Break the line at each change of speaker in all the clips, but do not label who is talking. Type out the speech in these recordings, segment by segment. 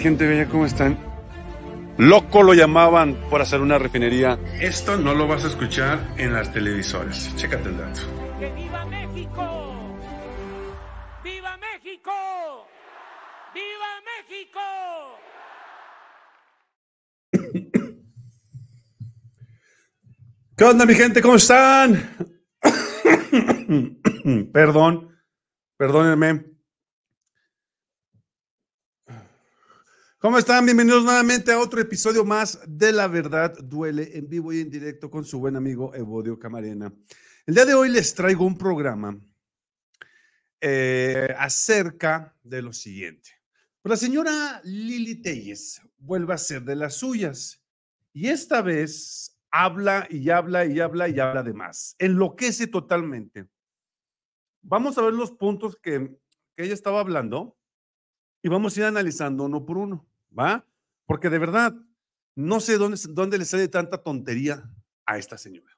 Gente bella, ¿cómo están? Loco lo llamaban por hacer una refinería. Esto no lo vas a escuchar en las televisoras. Chécate el dato.
¡Que viva México! ¡Viva México! ¡Viva México!
¿Qué onda mi gente? ¿Cómo están? Perdón, perdónenme. ¿Cómo están? Bienvenidos nuevamente a otro episodio más de La Verdad Duele en vivo y en directo con su buen amigo Evodio Camarena. El día de hoy les traigo un programa eh, acerca de lo siguiente. Pues la señora Lili Telles vuelve a ser de las suyas y esta vez habla y habla y habla y habla de más. Enloquece totalmente. Vamos a ver los puntos que, que ella estaba hablando y vamos a ir analizando uno por uno. ¿Va? Porque de verdad, no sé dónde, dónde le sale tanta tontería a esta señora.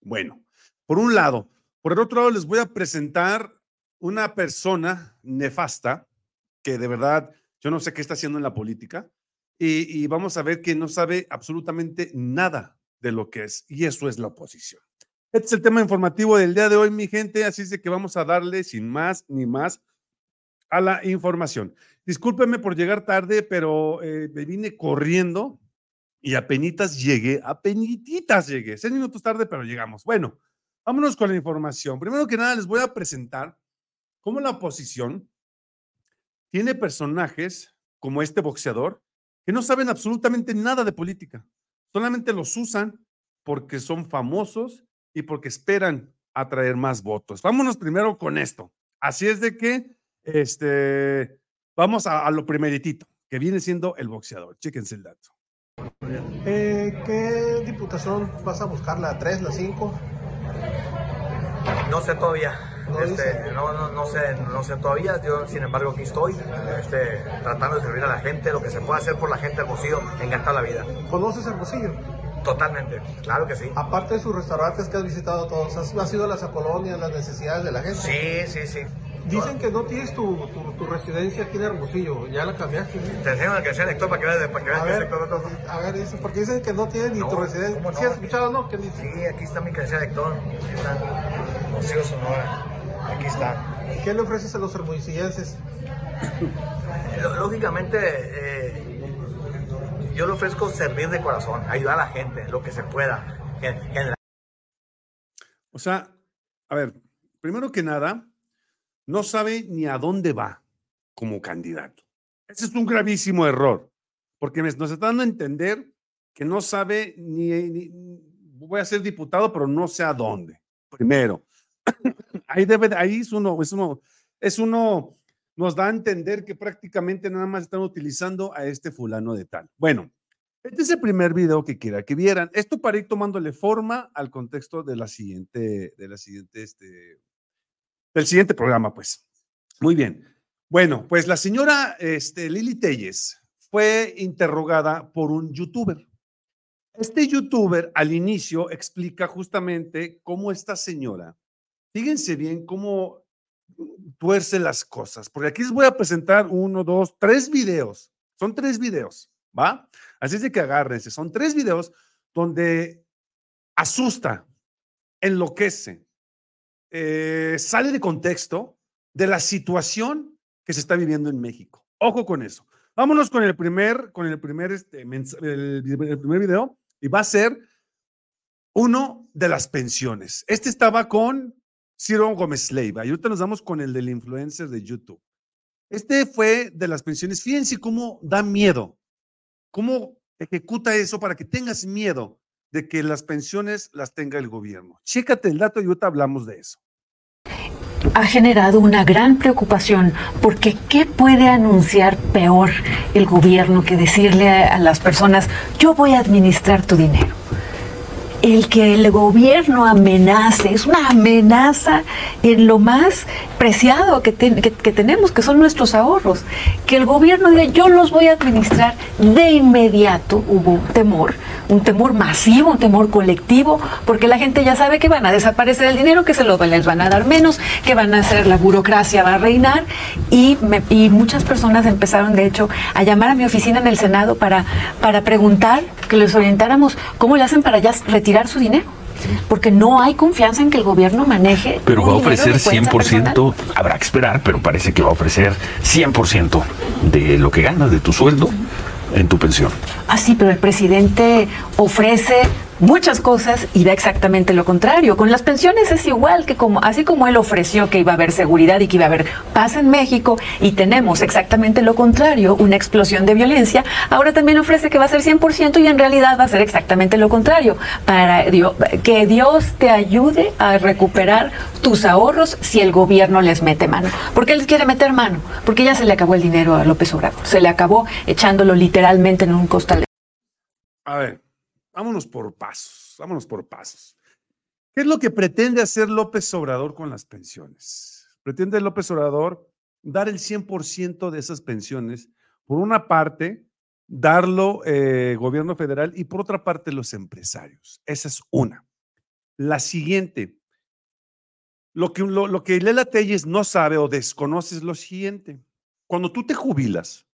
Bueno, por un lado. Por el otro lado, les voy a presentar una persona nefasta que de verdad yo no sé qué está haciendo en la política y, y vamos a ver que no sabe absolutamente nada de lo que es y eso es la oposición. Este es el tema informativo del día de hoy, mi gente, así es de que vamos a darle sin más ni más a la información. Discúlpenme por llegar tarde, pero eh, me vine corriendo y apenas llegué, apenas llegué, seis minutos tarde, pero llegamos. Bueno, vámonos con la información. Primero que nada, les voy a presentar cómo la oposición tiene personajes como este boxeador que no saben absolutamente nada de política, solamente los usan porque son famosos y porque esperan atraer más votos. Vámonos primero con esto. Así es de que, este, Vamos a, lo primeritito, que viene siendo el boxeador. Chéquense el dato.
Eh, ¿Qué diputación vas a buscar? ¿La 3, la 5?
No sé todavía. ¿No, este, no, no, no, sé, no sé todavía. Yo, sin embargo, aquí estoy este, tratando de servir a la gente, lo que se puede hacer por la gente Hermosillo, encantar la vida.
¿Conoces Hermosillo?
Totalmente, claro que sí.
Aparte de sus restaurantes que has visitado todos, ¿has, ido a las colonias, las necesidades de la gente?
Sí, sí, sí.
Dicen que no tienes tu, tu, residencia aquí en Hermosillo, ya la cambiaste.
Te enseño que sea elector para que veas, para que veas
sector todo. A ver, dice, porque dicen que no tienes ni tu residencia. ¿Sí no? has escuchado, no? ¿Qué dice?
Sí, aquí está mi credencial elector. Aquí está. Hermosillo Sonora. Aquí está.
¿Qué le ofreces a los hermosillenses?
Lógicamente, eh, yo le ofrezco servir de corazón, ayudar a la gente, lo que se pueda.
O sea, a ver, primero que nada, no sabe ni a dónde va como candidato. Ese es un gravísimo error, porque nos está dando a entender que no sabe ni, voy a ser diputado, pero no sé a dónde. Primero, ahí debe, ahí es uno, es uno, es uno, nos da a entender que prácticamente nada más están utilizando a este fulano de tal. Bueno, este es el primer video que quiera que vieran. Esto para ir tomándole forma al contexto de la siguiente, de la siguiente, este, del siguiente programa, pues. Muy bien. Bueno, pues la señora este, Lili Telles fue interrogada por un youtuber. Este youtuber al inicio explica justamente cómo esta señora, fíjense bien cómo tuerce las cosas, porque aquí les voy a presentar uno, dos, tres videos. Son tres videos, ¿va? Así es de que agárrense. Son tres videos donde asusta, enloquece, eh, sale de contexto de la situación que se está viviendo en México. Ojo con eso. Vámonos con el primer, con el primer, este, el, primer video y va a ser uno de las pensiones. Este estaba con Ciro Gómez Leiva y ahorita nos damos con el del influencer de YouTube. Este fue de las pensiones. Fíjense cómo da miedo, cómo ejecuta eso para que tengas miedo de que las pensiones las tenga el gobierno. Chécate el dato y ahorita hablamos de eso
ha generado una gran preocupación porque ¿qué puede anunciar peor el gobierno que decirle a las personas, yo voy a administrar tu dinero? El que el gobierno amenace, es una amenaza en lo más preciado que, que, tenemos, que son nuestros ahorros. Que el gobierno diga, yo los voy a administrar de inmediato, hubo temor, un temor masivo, un temor colectivo, porque la gente ya sabe que van a desaparecer el dinero, que se lo les van a dar menos, que van a hacer, la burocracia va a reinar, y, y muchas personas empezaron, de hecho, a llamar a mi oficina en el Senado para, para preguntar, que les orientáramos cómo le hacen para ya retirar su dinero porque no hay confianza en que el gobierno maneje.
Pero va a ofrecer 100%, habrá que esperar, pero parece que va a ofrecer 100% de lo que ganas, de tu sueldo, en tu pensión.
Ah, sí, pero el presidente ofrece muchas cosas y da exactamente lo contrario. Con las pensiones es igual que como así como él ofreció que iba a haber seguridad y que iba a haber paz en México y tenemos exactamente lo contrario, una explosión de violencia, ahora también ofrece que va a ser 100% y en realidad va a ser exactamente lo contrario, para que Dios te ayude a recuperar tus ahorros si el gobierno les mete mano. ¿Por qué les quiere meter mano? Porque ya se le acabó el dinero a López Obrador, se le acabó echándolo literalmente en un costal.
A ver, Vámonos por pasos, vámonos por pasos. ¿Qué es lo que pretende hacer López Obrador con las pensiones? Pretende López Obrador dar el 100% de esas pensiones, por una parte, darlo eh, gobierno federal y por otra parte los empresarios. Esa es una. La siguiente, lo que, lo, lo que Lela Telles no sabe o desconoce es lo siguiente. Cuando tú te jubilas,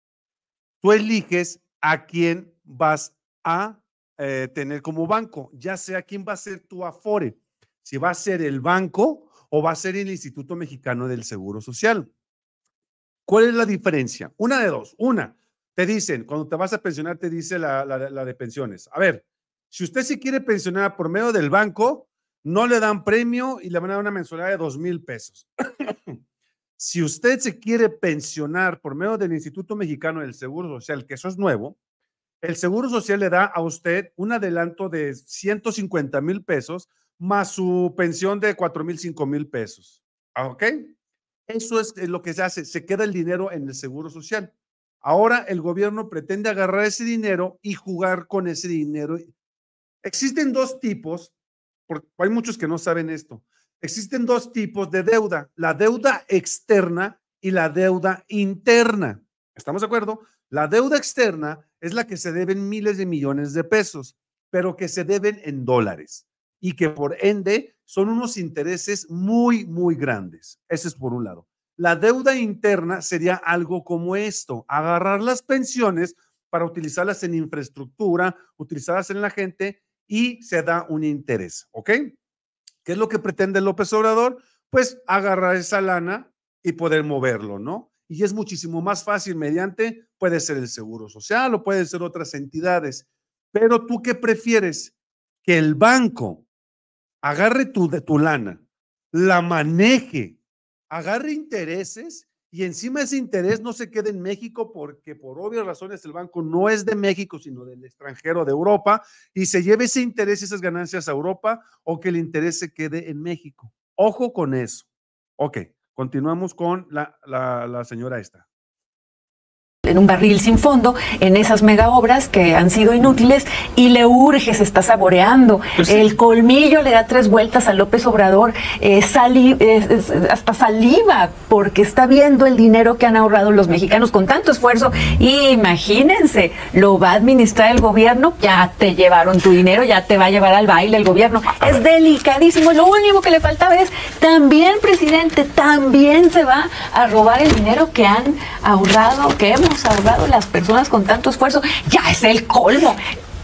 tú eliges a quién vas a eh, tener como banco, ya sea quién va a ser tu Afore, si va a ser el banco o va a ser el Instituto Mexicano del Seguro Social. ¿Cuál es la diferencia? Una de dos. Una, te dicen, cuando te vas a pensionar, te dice la, la de pensiones. A ver, si usted se quiere pensionar por medio del banco, no le dan premio y le van a dar una mensualidad de dos mil pesos. si usted se quiere pensionar por medio del Instituto Mexicano del Seguro Social, que eso es nuevo, el Seguro Social le da a usted un adelanto de 150 mil pesos más su pensión de 4 mil, 5 mil pesos. ¿Ok? Eso es lo que se hace, se queda el dinero en el Seguro Social. Ahora el gobierno pretende agarrar ese dinero y jugar con ese dinero. Existen dos tipos, hay muchos que no saben esto. Existen dos tipos de deuda, la deuda externa y la deuda interna. ¿Estamos de acuerdo? La deuda externa es la que se deben miles de millones de pesos, pero que se deben en dólares y que por ende son unos intereses muy, muy grandes. Ese es por un lado. La deuda interna sería algo como esto, agarrar las pensiones para utilizarlas en infraestructura, utilizarlas en la gente y se da un interés, ¿ok? ¿Qué es lo que pretende López Obrador? Pues agarrar esa lana y poder moverlo, ¿no? Y es muchísimo más fácil mediante, puede ser el Seguro Social o puede ser otras entidades. Pero tú qué prefieres? Que el banco agarre tu, de tu lana, la maneje, agarre intereses y encima ese interés no se quede en México porque por obvias razones el banco no es de México, sino del extranjero, de Europa, y se lleve ese interés y esas ganancias a Europa o que el interés se quede en México. Ojo con eso. Ok. Continuamos con la, la, señora esta
en un barril sin fondo en esas mega obras que han sido inútiles y le urge, se está saboreando. Pues el colmillo le da tres vueltas a López Obrador, eh, hasta saliva, porque está viendo el dinero que han ahorrado los mexicanos con tanto esfuerzo. imagínense, lo va a administrar el gobierno, ya te llevaron tu dinero, ya te va a llevar al baile el gobierno. Es delicadísimo. Lo único que le faltaba es también, presidente, también se va a robar el dinero que han ahorrado, que hemos ahorrado las personas con tanto esfuerzo, ya es el colmo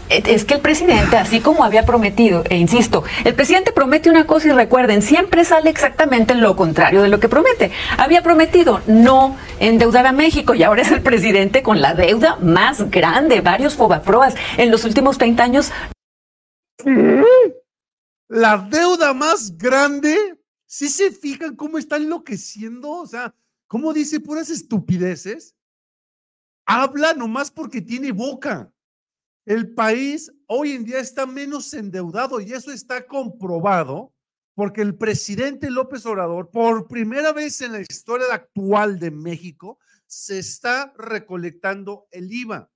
es que el presidente, así como había prometido, e insisto, el presidente promete una cosa y recuerden, siempre sale exactamente lo contrario de lo que promete. Había prometido no endeudar a México y ahora es el presidente con la deuda más grande, varios fobaproas en los últimos 30 años.
La deuda más grande, si se fijan cómo está enloqueciendo, o sea, cómo dice puras estupideces habla nomás porque tiene boca. El país hoy en día está menos endeudado y eso está comprobado porque el presidente López Obrador, por primera vez en la historia actual de México, se está recolectando el IVA.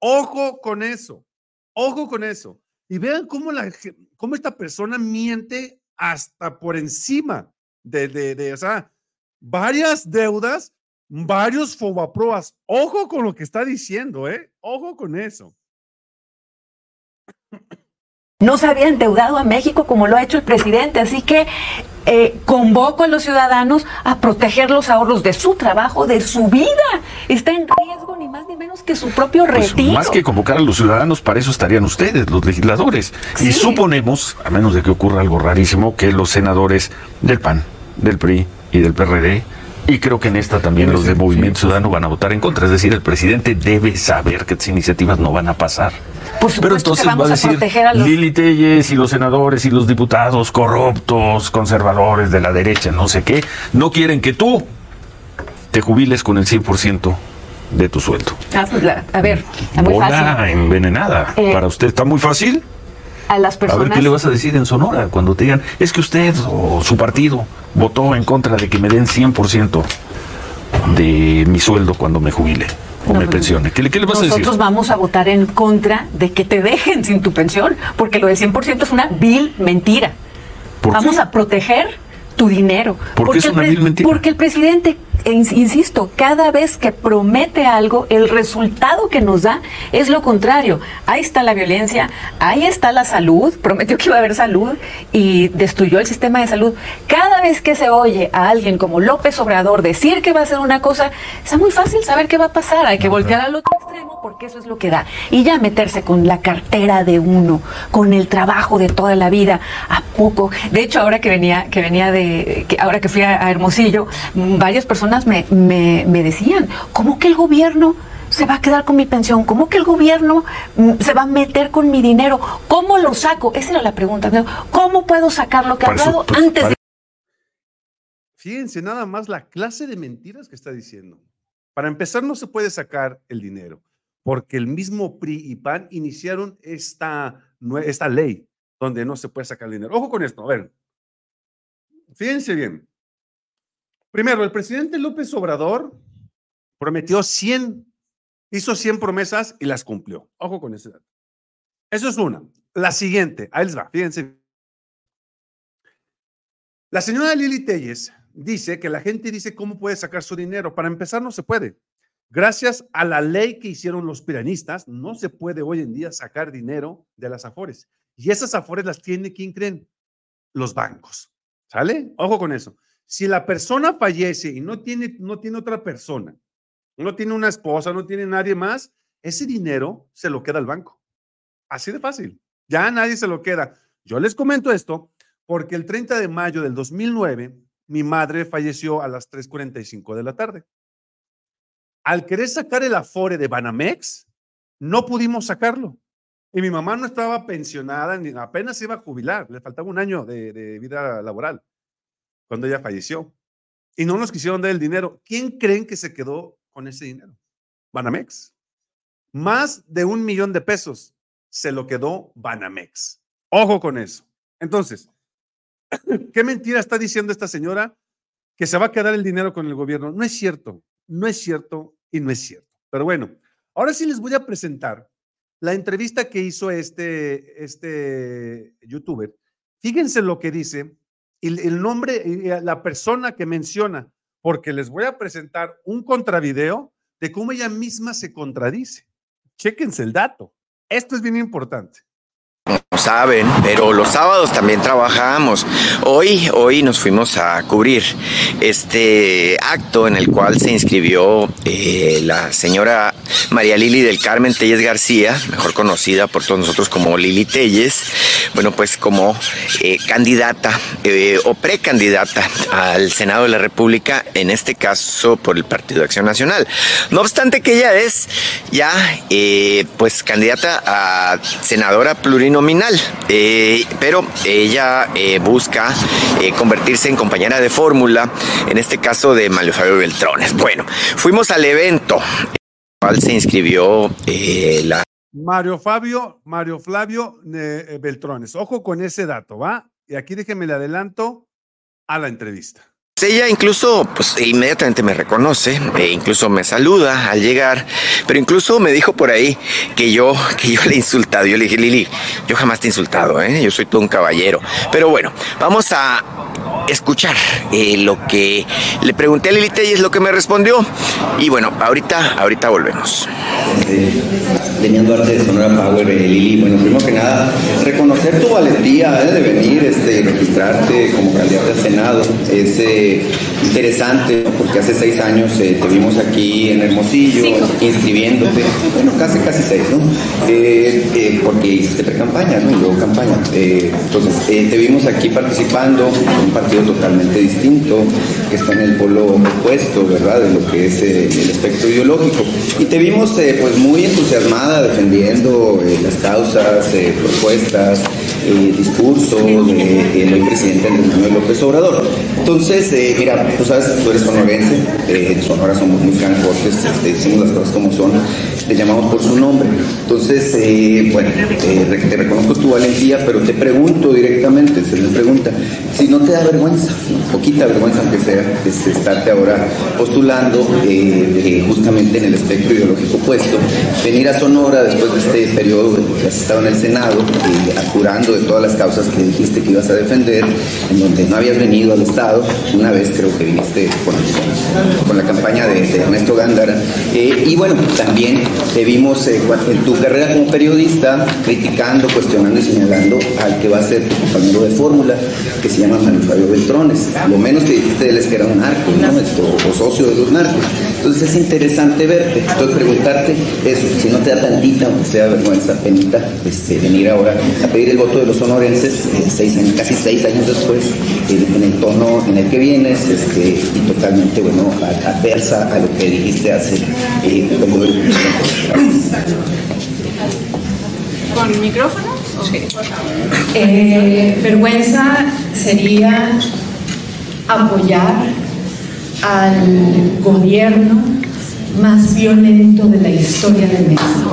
Ojo con eso, ojo con eso. Y vean cómo, la, cómo esta persona miente hasta por encima de, de, de, o varias deudas, varios fobaproas. Ojo con lo que está diciendo, ¿eh? Ojo con eso.
No se había endeudado a México como lo ha hecho el presidente, así que eh, convoco a los ciudadanos a proteger los ahorros de su trabajo, de su vida. Está en riesgo ni más ni menos que su propio
Pues,
retiro.
más que convocar a los ciudadanos, para eso estarían ustedes, los legisladores.
Sí.
Y suponemos, a menos de que ocurra algo rarísimo, que los senadores del PAN, del PRI y del PRD, y creo que en esta también los de Movimiento Ciudadano van a votar en contra. Es decir, el presidente debe saber que estas iniciativas no van a pasar.
Por supuesto
Pero
que
entonces
vamos
va a
a
decir
proteger a los-
Lili Telles y los senadores y los diputados corruptos, conservadores de la derecha, no sé qué, no quieren que tú te jubiles con el 100% de tu sueldo.
Ah, pues a ver, está muy
Bola
fácil.
envenenada.
Eh,
Para usted está muy fácil.
A las
A
personas.
ver qué le vas a decir en Sonora cuando te digan, es que usted o su partido votó en contra de que me den 100% de mi sueldo cuando me jubile o
No,
me
no,
pensione. ¿Qué le, qué le vas a
Nosotros
decir?
vamos a votar en contra de que te dejen sin tu pensión, porque lo del 100% es una vil mentira.
¿Por qué?
Vamos a proteger tu dinero.
¿Por qué
Porque
es una vil mentira?
Porque el presidente, insisto, cada vez que promete algo, el resultado que nos da es lo contrario. Ahí está la violencia, ahí está la salud, prometió que iba a haber salud y destruyó el sistema de salud. Cada vez que se oye a alguien como López Obrador decir que va a hacer una cosa, está muy fácil saber qué va a pasar. Hay que voltear al otro extremo porque eso es lo que da. Y ya meterse con la cartera de uno, con el trabajo de toda la vida, a poco. De hecho, ahora que venía, que venía de, que ahora que fui a, a Hermosillo, varias personas me, me, me decían, ¿cómo que el gobierno se va a quedar con mi pensión? ¿Cómo que el gobierno mm, se va a meter con mi dinero? ¿Cómo lo saco? Esa era la pregunta. ¿Cómo puedo sacar lo que
eso,
hablado
pues,
antes
para-
de
Fíjense nada más la clase de mentiras que está diciendo. Para empezar, no se puede sacar el dinero, porque el mismo PRI y PAN iniciaron esta, esta ley donde no se puede sacar dinero. Ojo con esto, a ver. Fíjense bien. Primero, el presidente López Obrador prometió 100, hizo 100 promesas y las cumplió. Ojo con ese dato. Eso es una. La siguiente, ahí les va, fíjense. La señora Lili Telles dice que la gente dice cómo puede sacar su dinero. Para empezar, no se puede. Gracias a la ley que hicieron los piranistas, no se puede hoy en día sacar dinero de las afores. Y esas afores las tiene, ¿quién creen? Los bancos. ¿Sale? Ojo con eso. Si la persona fallece y no tiene, no tiene otra persona, no tiene una esposa, no tiene nadie más, ese dinero se lo queda al banco. Así de fácil. Ya nadie se lo queda. Yo les comento esto porque el 30 de mayo del 2009, mi madre falleció a las 3.45 de la tarde. Al querer sacar el afore de Banamex, no pudimos sacarlo. Y mi mamá no estaba pensionada, ni apenas iba a jubilar, le faltaba un año de, de vida laboral cuando ella falleció. Y no nos quisieron dar el dinero. ¿Quién creen que se quedó con ese dinero? Banamex. Más de un millón de pesos se lo quedó Banamex. Ojo con eso. Entonces, ¿qué mentira está diciendo esta señora? Que se va a quedar el dinero con el gobierno. No es cierto, no es cierto y no es cierto. Pero bueno, ahora sí les voy a presentar la entrevista que hizo este, este youtuber. Fíjense lo que dice y el nombre y la persona que menciona, porque les voy a presentar un contravideo de cómo ella misma se contradice. Chéquense el dato. Esto es bien importante.
Saben, pero los sábados también trabajamos. Hoy, hoy nos fuimos a cubrir este acto en el cual se inscribió eh, la señora María Lili del Carmen Telles García, mejor conocida por todos nosotros como Lili Telles, bueno, pues como eh, candidata eh, o precandidata al Senado de la República, en este caso por el Partido Acción Nacional. No obstante que ella es ya, pues, candidata a senadora plurinominal, eh, pero ella eh, busca eh, convertirse en compañera de fórmula, en este caso de Mario Fabio Beltrones. Bueno, fuimos al evento, en el cual se inscribió eh, la
Mario Fabio, Mario Flavio eh, Beltrones. Ojo con ese dato, ¿va? Y aquí déjenme le adelanto a la entrevista.
Ella incluso, pues inmediatamente me reconoce, e incluso me saluda al llegar, pero incluso me dijo por ahí que yo, que yo le he insultado. Yo le dije, Lili, yo jamás te he insultado, ¿eh? yo soy todo un caballero. Pero bueno, vamos a escuchar eh, lo que le pregunté a Lili y es lo que me respondió. Y bueno, ahorita, ahorita volvemos.
Demian Duarte de Sonora Power, eh, Lili. Bueno, primero que nada, reconocer tu valentía eh, de venir este, registrarte como candidato al Senado. Es interesante porque hace seis años te vimos aquí en Hermosillo inscribiéndote. Bueno, casi, casi seis, ¿no? porque hiciste pre-campaña, ¿no? Y luego campaña. entonces, te vimos aquí participando en un partido totalmente distinto, que está en el polo opuesto, ¿verdad? De lo que es el espectro ideológico. Y te vimos pues muy entusiasmada defendiendo eh, las causas, eh, propuestas, eh, discurso del presidente Andrés Manuel López Obrador. Entonces, mira, tú sabes, tú eres sonorense, en Sonora somos muy francotes, este, decimos las cosas como son, te llamamos por su nombre. Entonces, bueno, te reconozco tu valentía, pero te pregunto directamente, se me pregunta, si no te da vergüenza, poquita vergüenza aunque sea, estarte ahora postulando justamente en el espectro ideológico opuesto, venir a Sonora después de este periodo que has estado en el Senado, eh, apurando de todas las causas que dijiste que ibas a defender, en donde no habías venido al Estado, una vez creo que viniste con, la campaña de, Ernesto Gándara, eh, y bueno, también te vimos eh, en tu carrera como periodista criticando, cuestionando y señalando al que va a ser tu compañero de fórmula, que se llama Manuel Fabio Beltrones. Lo menos que dijiste de él es que era un narco, ¿no? o socio de los narcos. Entonces es interesante verte. Entonces preguntarte eso, si no te da tantita, aunque sea vergüenza, penita, este, venir ahora a pedir el voto de los sonorenses, eh, seis años, casi seis años después, eh, en el tono en el que vienes, este, y totalmente, bueno, adversa a lo que dijiste hace eh, como
¿Con micrófono? Eh, vergüenza sería apoyar al gobierno más violento de la historia de México.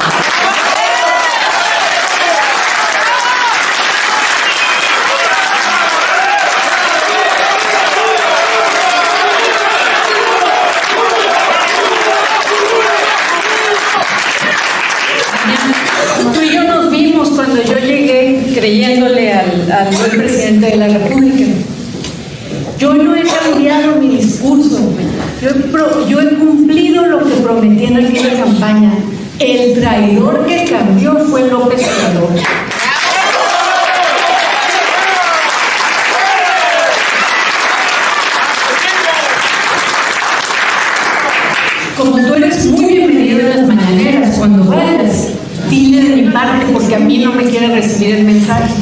Tú y yo nos vimos cuando yo llegué creyéndole al, al presidente de la República. Yo no he cambiado mi discurso. Yo he, cumplido lo que prometí en El traidor que cambió fue López Obrador. Como tú eres muy bienvenido en las mañaneras, cuando vayas, dile de mi parte, porque a mí no me quiere recibir el mensaje,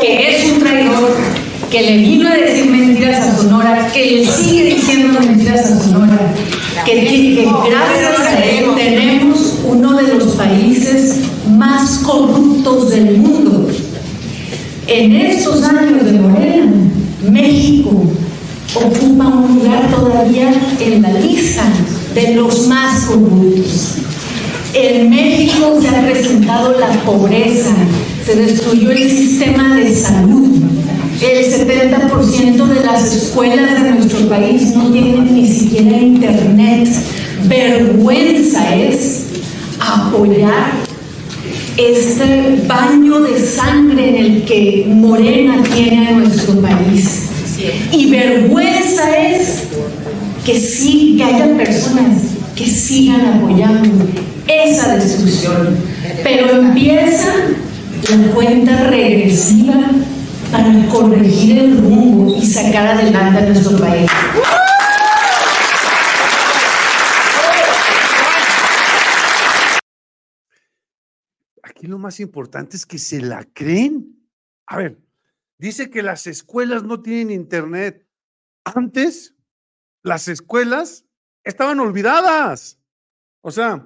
que es un traidor que le vino a decir mentiras a Sonora, que le sigue diciendo mentiras a Sonora, que, gracias a él tenemos uno de los países más corruptos del mundo. En estos años de Morena, México ocupa un lugar todavía en la lista de los más corruptos. En México se ha presentado la pobreza, se destruyó el sistema de salud, el 70% de las escuelas de nuestro país no tienen ni siquiera internet. Vergüenza es apoyar este baño de sangre en el que Morena tiene a nuestro país. Y vergüenza es que sí, que haya personas que sigan apoyando esa destrucción. Pero empieza la cuenta regresiva para corregir el rumbo y sacar adelante a nuestro país.
Lo más importante es que se la creen. A ver, dice que las escuelas no tienen internet. Antes, las escuelas estaban olvidadas. O sea,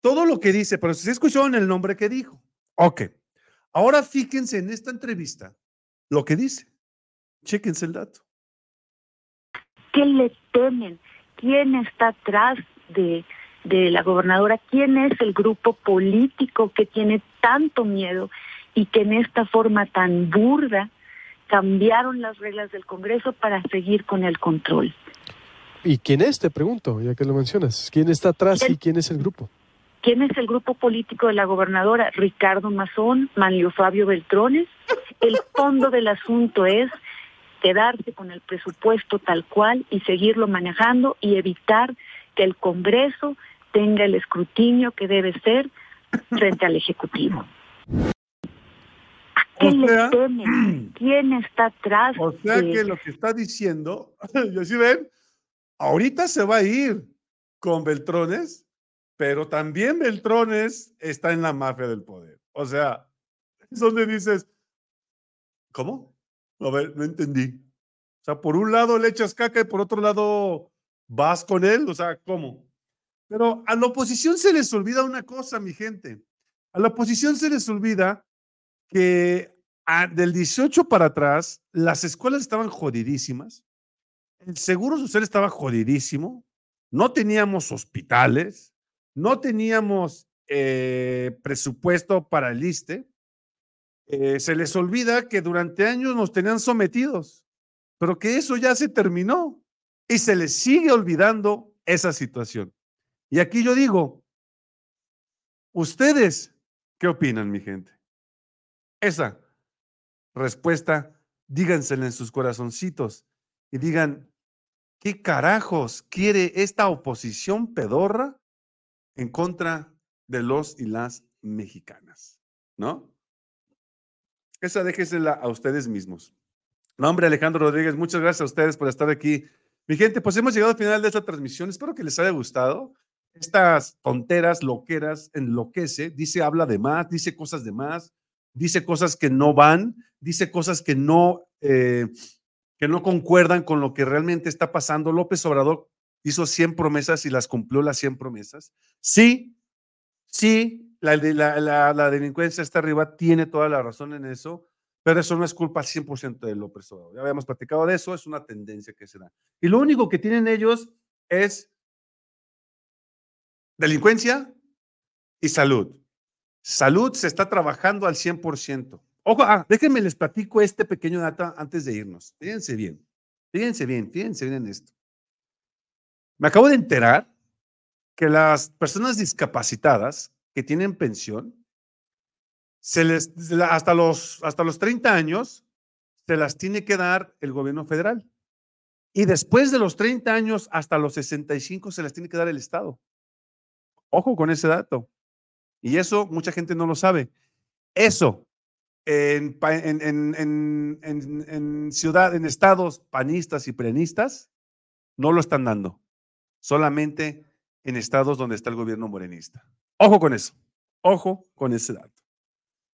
todo lo que dice, pero se escuchó en el nombre que dijo. Ok. Ahora fíjense en esta entrevista lo que dice. Chéquense el dato.
¿Qué le temen? ¿Quién está atrás de, de la gobernadora? ¿Quién es el grupo político que tiene tanto miedo y que en esta forma tan burda cambiaron las reglas del Congreso para seguir con el control.
¿Y quién es? Te pregunto, ya que lo mencionas. ¿Quién está atrás y quién es el grupo?
¿Quién es el grupo político de la gobernadora? Ricardo Mazón, Manlio Fabio Beltrones. El fondo del asunto es quedarse con el presupuesto tal cual y seguirlo manejando y evitar que el Congreso tenga el escrutinio que debe ser frente al Ejecutivo. ¿A qué
O
le
sea-
temen? ¿Quién está atrás?
O sea
de-
que lo que está diciendo, y así ven, ahorita se va a ir con Beltrones, pero también Beltrones está en la mafia del poder. O sea, es donde dices, ¿cómo? A ver, no entendí. O sea, por un lado le echas caca y por otro lado vas con él. O sea, ¿cómo? Pero a la oposición se les olvida una cosa, mi gente. A la oposición se les olvida que ah, del 18 para atrás, las escuelas estaban jodidísimas, el seguro social estaba jodidísimo, no teníamos hospitales, no teníamos eh, presupuesto para el ISTE. Eh, se les olvida que durante años nos tenían sometidos, pero que eso ya se terminó y se les sigue olvidando esa situación. Y aquí yo digo, ¿ustedes qué opinan, mi gente? Esa respuesta, dígansela en sus corazoncitos y digan, ¿qué carajos quiere esta oposición pedorra en contra de los y las mexicanas? ¿No? Esa déjesela a ustedes mismos. No, hombre, Alejandro Rodríguez, muchas gracias a ustedes por estar aquí. Mi gente, pues hemos llegado al final de esta transmisión. Espero que les haya gustado. Estas tonteras, loqueras, enloquece. Dice, habla de más, dice cosas de más, dice cosas que no van, dice cosas que no, eh, que no concuerdan con lo que realmente está pasando. López Obrador hizo 100 promesas y las cumplió las 100 promesas. Sí, sí, la, la- la delincuencia está arriba, tiene toda la razón en eso, pero eso no es culpa al 100% de López Obrador. Ya habíamos platicado de eso, es una tendencia que se da. Y lo único que tienen ellos es delincuencia y salud. Salud se está trabajando al 100%. Ojo, ah, déjenme les platico este pequeño dato antes de irnos. Fíjense bien, fíjense bien, fíjense bien en esto. Me acabo de enterar que las personas discapacitadas que tienen pensión, se les, hasta, los, hasta los 30 años, se las tiene que dar el gobierno federal. Y después de los 30 años hasta los 65 se las tiene que dar el Estado. Ojo con ese dato. Y eso mucha gente no lo sabe. Eso en, en, en- en- ciudad, en estados panistas y preanistas, no lo están dando. Solamente en estados donde está el gobierno morenista. Ojo con eso. Ojo con ese dato.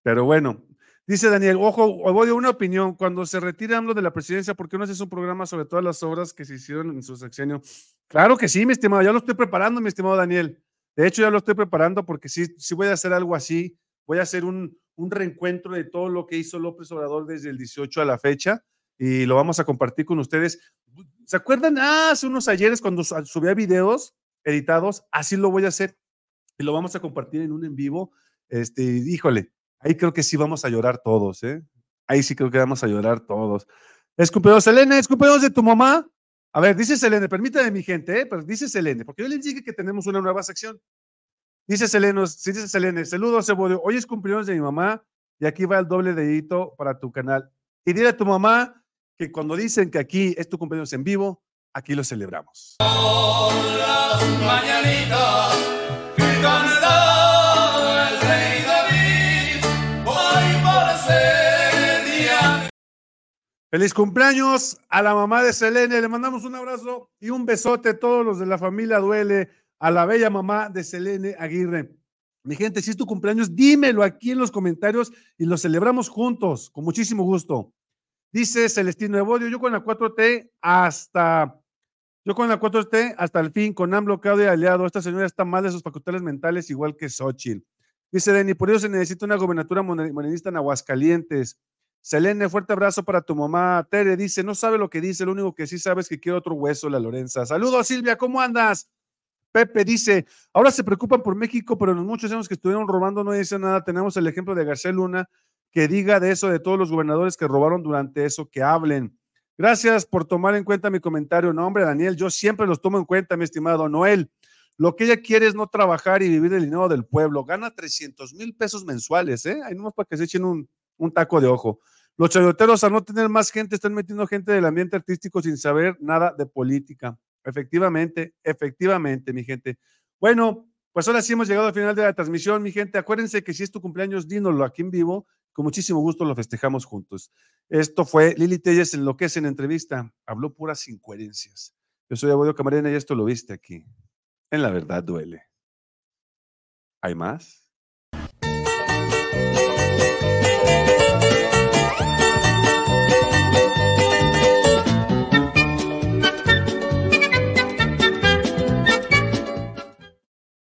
Pero bueno, dice Daniel, ojo, voy a una opinión. Cuando se retire AMLO de la presidencia, ¿por qué no haces un programa sobre todas las obras que se hicieron en su sexenio? Claro que sí, mi estimado, ya lo estoy preparando, mi estimado Daniel. De hecho, ya lo estoy preparando porque sí, sí voy a hacer algo así. Voy a hacer un, un reencuentro de todo lo que hizo López Obrador desde el 18 a la fecha y lo vamos a compartir con ustedes. ¿Se acuerdan? Ah, hace unos ayeres cuando su- subía videos editados, así lo voy a hacer y lo vamos a compartir en un en vivo. Este, híjole, ahí creo que sí vamos a llorar todos, ¿eh? Ahí sí creo que vamos a llorar todos. Es cumpleaños, Selene, es cumpleaños de tu mamá. A ver, dice Selene, permítame mi gente, ¿eh? pero dice Selene, porque yo les dije que tenemos una nueva sección. Dice Selene, sí, dice Selene, saludos, Cebodio. Hoy es cumpleaños de mi mamá y aquí va el doble dedito para tu canal. Y dile a tu mamá que cuando dicen que aquí es tu cumpleaños en vivo, aquí lo celebramos.
mañanitas que
Feliz cumpleaños a la mamá de Selene. Le mandamos un abrazo y un besote a todos los de la familia Duele, a la bella mamá de Selene Aguirre. Mi gente, si es tu cumpleaños, dímelo aquí en los comentarios y lo celebramos juntos, con muchísimo gusto. Dice Celestino Evodio, yo con la 4T hasta, yo con la 4T hasta el fin, con AMLO, Claudia aliado. Esta señora está mal de sus facultades mentales, igual que Xochitl. Dice Denny, por eso se necesita una gobernatura morenista en Aguascalientes. Selene, fuerte abrazo para tu mamá. Tere dice, no sabe lo que dice, lo único que sí sabe es que quiere otro hueso, la Lorenza. Saludos, Silvia, ¿cómo andas? Pepe dice, ahora se preocupan por México, pero los muchos años que estuvieron robando no dicen nada. Tenemos el ejemplo de García Luna, que diga de eso de todos los gobernadores que robaron durante eso, que hablen. Gracias por tomar en cuenta mi comentario. No, hombre, Daniel, yo siempre los tomo en cuenta, mi estimado Noel. Lo que ella quiere es no trabajar y vivir del dinero del pueblo. Gana 300 mil pesos mensuales, ¿eh? Ahí nomás para que se echen un, un taco de ojo. Los chayoteros, al no tener más gente, están metiendo gente del ambiente artístico sin saber nada de política. Efectivamente, efectivamente, mi gente. Bueno, pues ahora sí hemos llegado al final de la transmisión, mi gente. Acuérdense que si es tu cumpleaños, dínoslo aquí en vivo. Con muchísimo gusto lo festejamos juntos. Esto fue Lili Telles en lo que es en entrevista. Habló puras incoherencias. Yo soy Abuelo Camarena y esto lo viste aquí. En la verdad duele. ¿Hay más?